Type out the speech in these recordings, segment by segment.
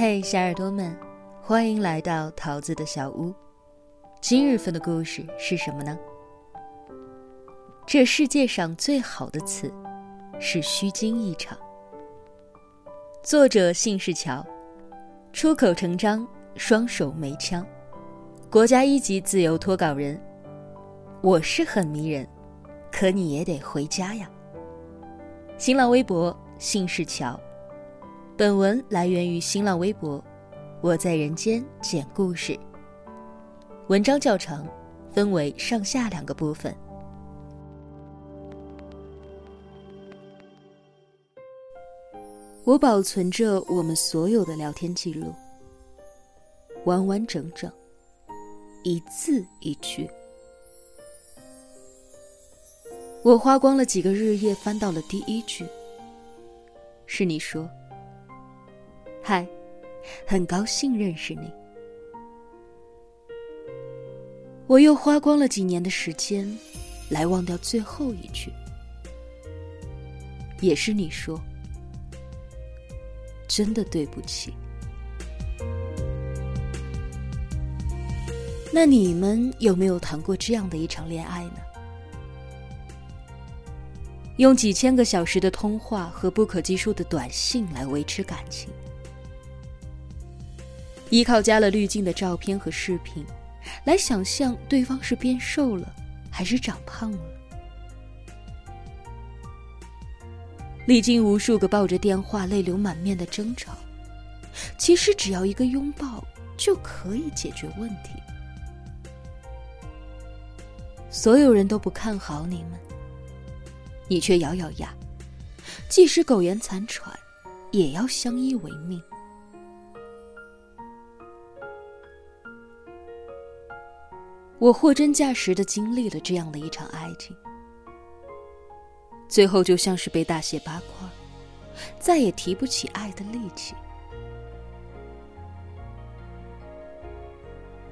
嘿，小耳朵们，欢迎来到桃子的小屋。今日份的故事是什么呢？这世界上最好的词，是虚惊一场。作者姓氏乔，出口成章，双手没枪，国家一级自由脱稿人。我是很迷人，可你也得回家呀。新浪微博姓氏乔。本文来源于新浪微博，我在人间讲故事。文章较长，分为上下两个部分。我保存着我们所有的聊天记录，完完整整，一字一句。我花光了几个日夜，翻到了第一句，是你说。嗨，很高兴认识你。我又花光了几年的时间，来忘掉最后一句，也是你说，真的对不起。那你们有没有谈过这样的一场恋爱呢？用几千个小时的通话和不可计数的短信来维持感情。依靠加了滤镜的照片和视频，来想象对方是变瘦了还是长胖了。历经无数个抱着电话泪流满面的争吵，其实只要一个拥抱就可以解决问题。所有人都不看好你们，你却咬咬牙，即使苟延残喘，也要相依为命。我货真价实的经历了这样的一场爱情，最后就像是被大卸八块，再也提不起爱的力气。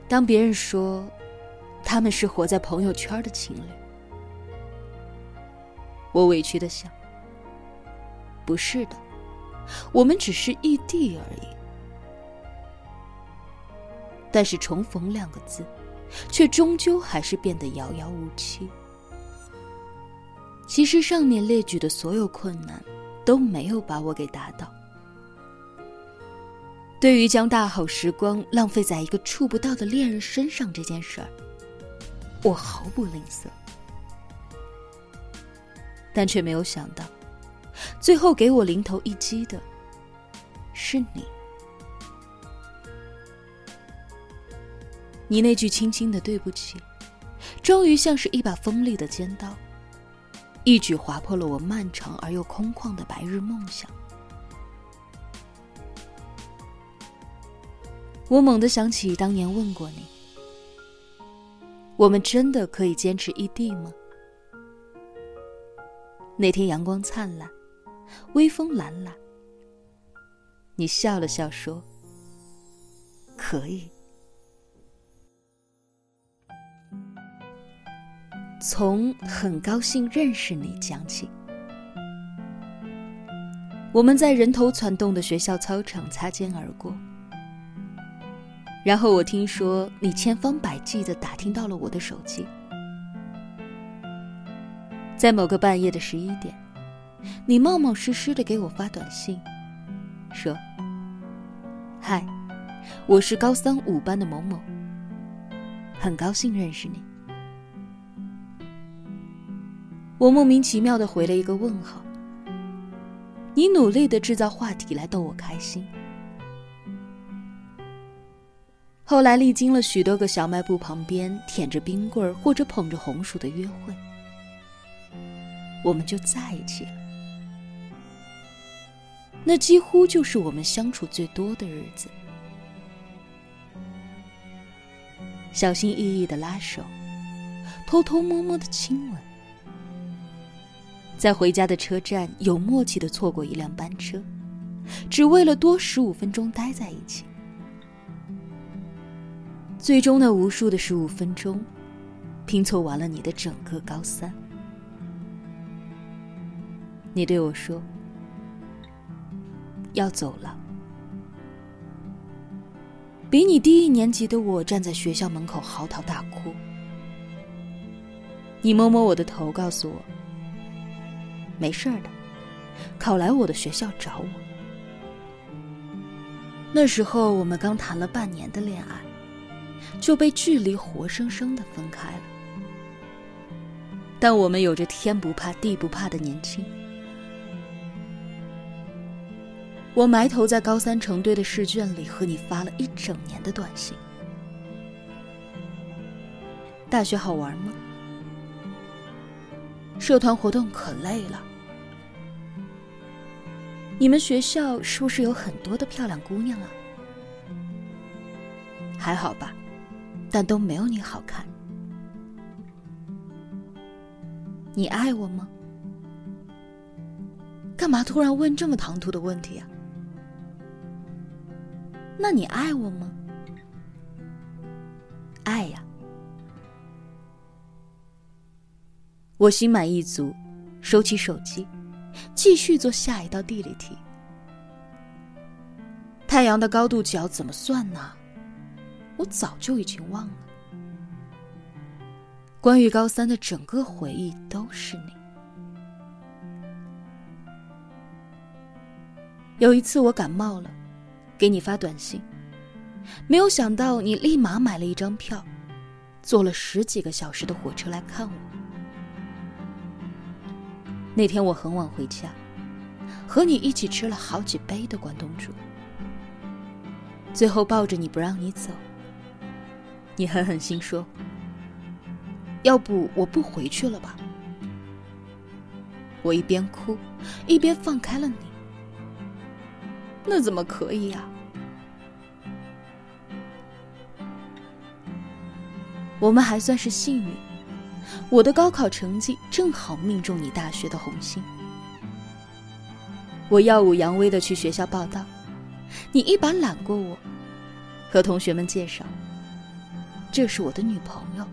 当别人说他们是活在朋友圈的情侣，我委屈的想，不是的，我们只是异地而已。但是重逢两个字。却终究还是变得遥遥无期。其实上面列举的所有困难，都没有把我给打倒。对于将大好时光浪费在一个触不到的恋人身上这件事儿，我毫不吝啬。但却没有想到，最后给我零头一击的，是你。你那句轻轻的对不起，终于像是一把锋利的尖刀，一举划破了我漫长而又空旷的白日梦想。我猛地想起当年问过你：“我们真的可以坚持异地吗？”那天阳光灿烂，微风懒懒，你笑了笑说：“可以。”从很高兴认识你讲起，我们在人头攒动的学校操场擦肩而过，然后我听说你千方百计的打听到了我的手机，在某个半夜的十一点，你冒冒失失的给我发短信，说：“嗨，我是高三五班的某某，很高兴认识你。”我莫名其妙的回了一个问号。你努力的制造话题来逗我开心。后来历经了许多个小卖部旁边舔着冰棍或者捧着红薯的约会，我们就在一起了。那几乎就是我们相处最多的日子。小心翼翼的拉手，偷偷摸摸的亲吻。在回家的车站，有默契的错过一辆班车，只为了多十五分钟待在一起。最终，那无数的十五分钟，拼凑完了你的整个高三。你对我说：“要走了。”比你低一年级的我站在学校门口嚎啕大哭。你摸摸我的头，告诉我：“没事的，考来我的学校找我。”那时候我们刚谈了半年的恋爱，就被距离活生生的分开了。但我们有着天不怕地不怕的年轻。我埋头在高三成堆的试卷里，和你发了一整年的短信。大学好玩吗？社团活动可累了。你们学校是不是有很多的漂亮姑娘啊？还好吧，但都没有你好看。你爱我吗？干嘛突然问这么唐突的问题啊？那你爱我吗？爱呀！我心满意足，收起手机，继续做下一道地理题。太阳的高度角怎么算呢？我早就已经忘了。关于高三的整个回忆都是你。有一次我感冒了。给你发短信，没有想到你立马买了一张票，坐了十几个小时的火车来看我。那天我很晚回家，和你一起吃了好几杯的关东煮，最后抱着你不让你走，你狠狠心说：“要不我不回去了吧？”我一边哭，一边放开了你。那怎么可以呀？我们还算是幸运，我的高考成绩正好命中你大学的红心。我耀武扬威的去学校报道，你一把揽过我，和同学们介绍，这是我的女朋友。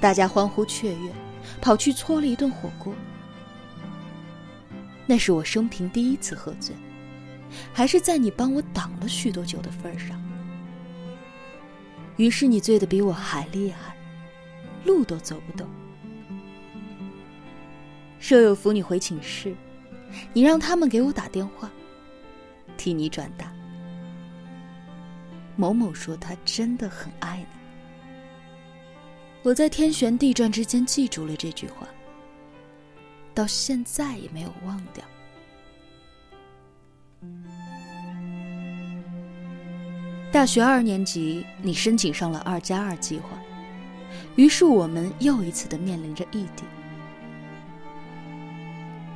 大家欢呼雀跃，跑去搓了一顿火锅。那是我生平第一次喝醉，还是在你帮我挡了许多酒的份上。于是你醉得比我还厉害，路都走不动。舍友扶你回寝室，你让他们给我打电话，替你转达。某某说他真的很爱你。我在天旋地转之间记住了这句话。到现在也没有忘掉。大学二年级，你申请上了二加二计划，于是我们又一次的面临着异地。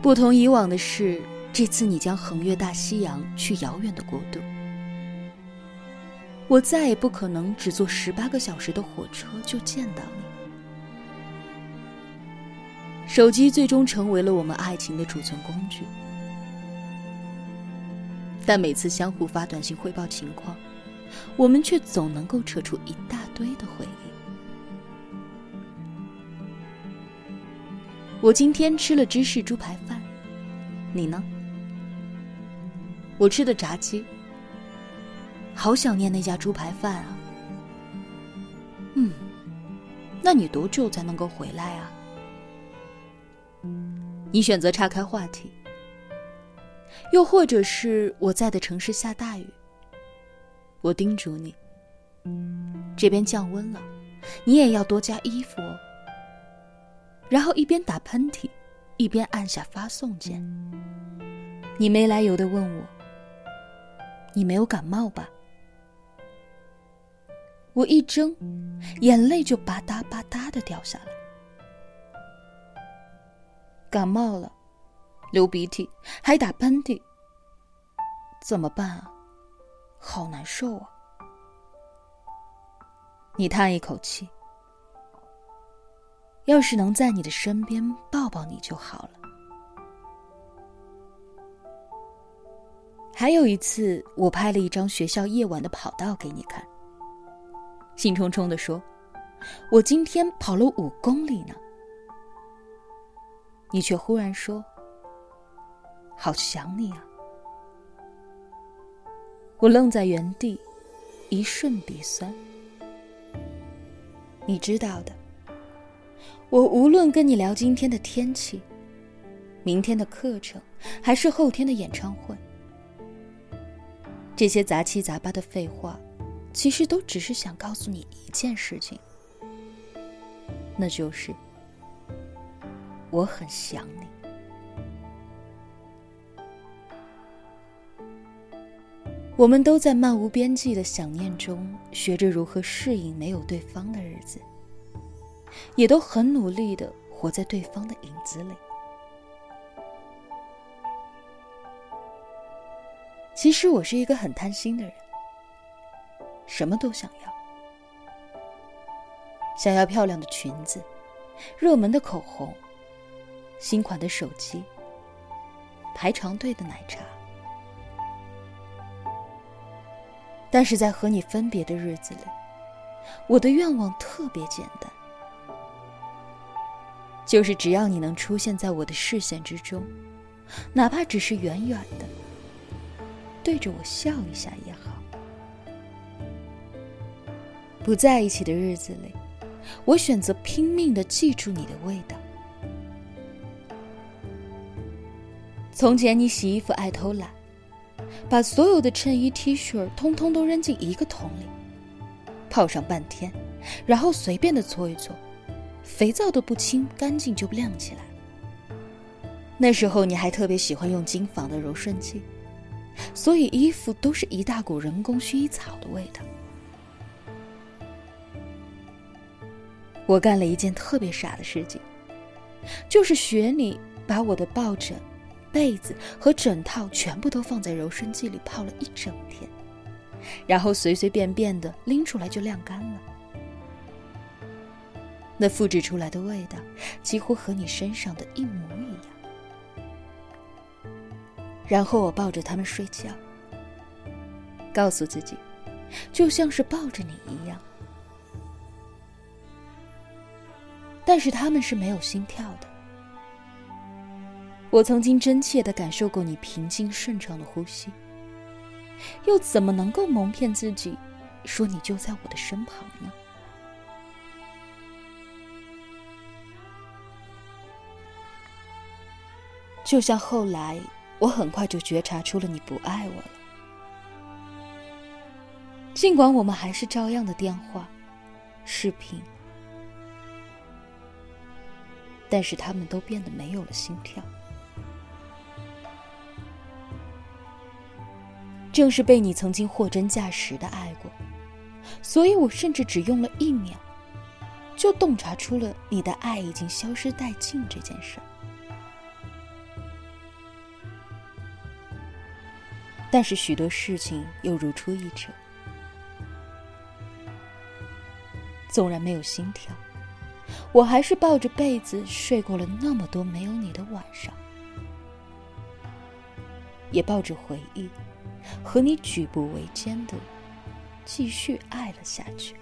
不同以往的是，这次你将横越大西洋去遥远的国度，我再也不可能只坐十八个小时的火车就见到你。手机最终成为了我们爱情的储存工具，但每次相互发短信汇报情况，我们却总能够扯出一大堆的回忆。我今天吃了芝士猪排饭，你呢？我吃的炸鸡，好想念那家猪排饭啊。嗯，那你多久才能够回来啊？你选择岔开话题，又或者是我在的城市下大雨，我叮嘱你，这边降温了，你也要多加衣服哦。然后一边打喷嚏，一边按下发送键。你没来由的问我，你没有感冒吧？我一怔，眼泪就吧嗒吧嗒的掉下来。感冒了，流鼻涕，还打喷嚏，怎么办啊？好难受啊！你叹一口气，要是能在你的身边抱抱你就好了。还有一次，我拍了一张学校夜晚的跑道给你看，兴冲冲的说：“我今天跑了五公里呢。”你却忽然说：“好想你啊！”我愣在原地，一瞬鼻酸。你知道的，我无论跟你聊今天的天气、明天的课程，还是后天的演唱会，这些杂七杂八的废话，其实都只是想告诉你一件事情，那就是我很想你。我们都在漫无边际的想念中，学着如何适应没有对方的日子，也都很努力的活在对方的影子里。其实我是一个很贪心的人，什么都想要，想要漂亮的裙子、热门的口红、新款的手机、排长队的奶茶。但是在和你分别的日子里，我的愿望特别简单，就是只要你能出现在我的视线之中，哪怕只是远远的，对着我笑一下也好。不在一起的日子里，我选择拼命的记住你的味道。从前你洗衣服爱偷懒。把所有的衬衣、T 恤通通都扔进一个桶里，泡上半天，然后随便的搓一搓，肥皂都不清干净就亮起来。那时候你还特别喜欢用金纺的柔顺剂，所以衣服都是一大股人工薰衣草的味道。我干了一件特别傻的事情，就是学你把我的抱枕。被子和枕套全部都放在柔顺剂里泡了一整天，然后随随便便的拎出来就晾干了。那复制出来的味道几乎和你身上的一模一样。然后我抱着他们睡觉，告诉自己，就像是抱着你一样。但是他们是没有心跳的。我曾经真切的感受过你平静顺畅的呼吸，又怎么能够蒙骗自己，说你就在我的身旁呢？就像后来，我很快就觉察出了你不爱我了。尽管我们还是照样的电话、视频，但是他们都变得没有了心跳。正是被你曾经货真价实的爱过，所以我甚至只用了一秒，就洞察出了你的爱已经消失殆尽这件事。但是许多事情又如出一辙，纵然没有心跳，我还是抱着被子睡过了那么多没有你的晚上，也抱着回忆。和你举步维艰的继续爱了下去。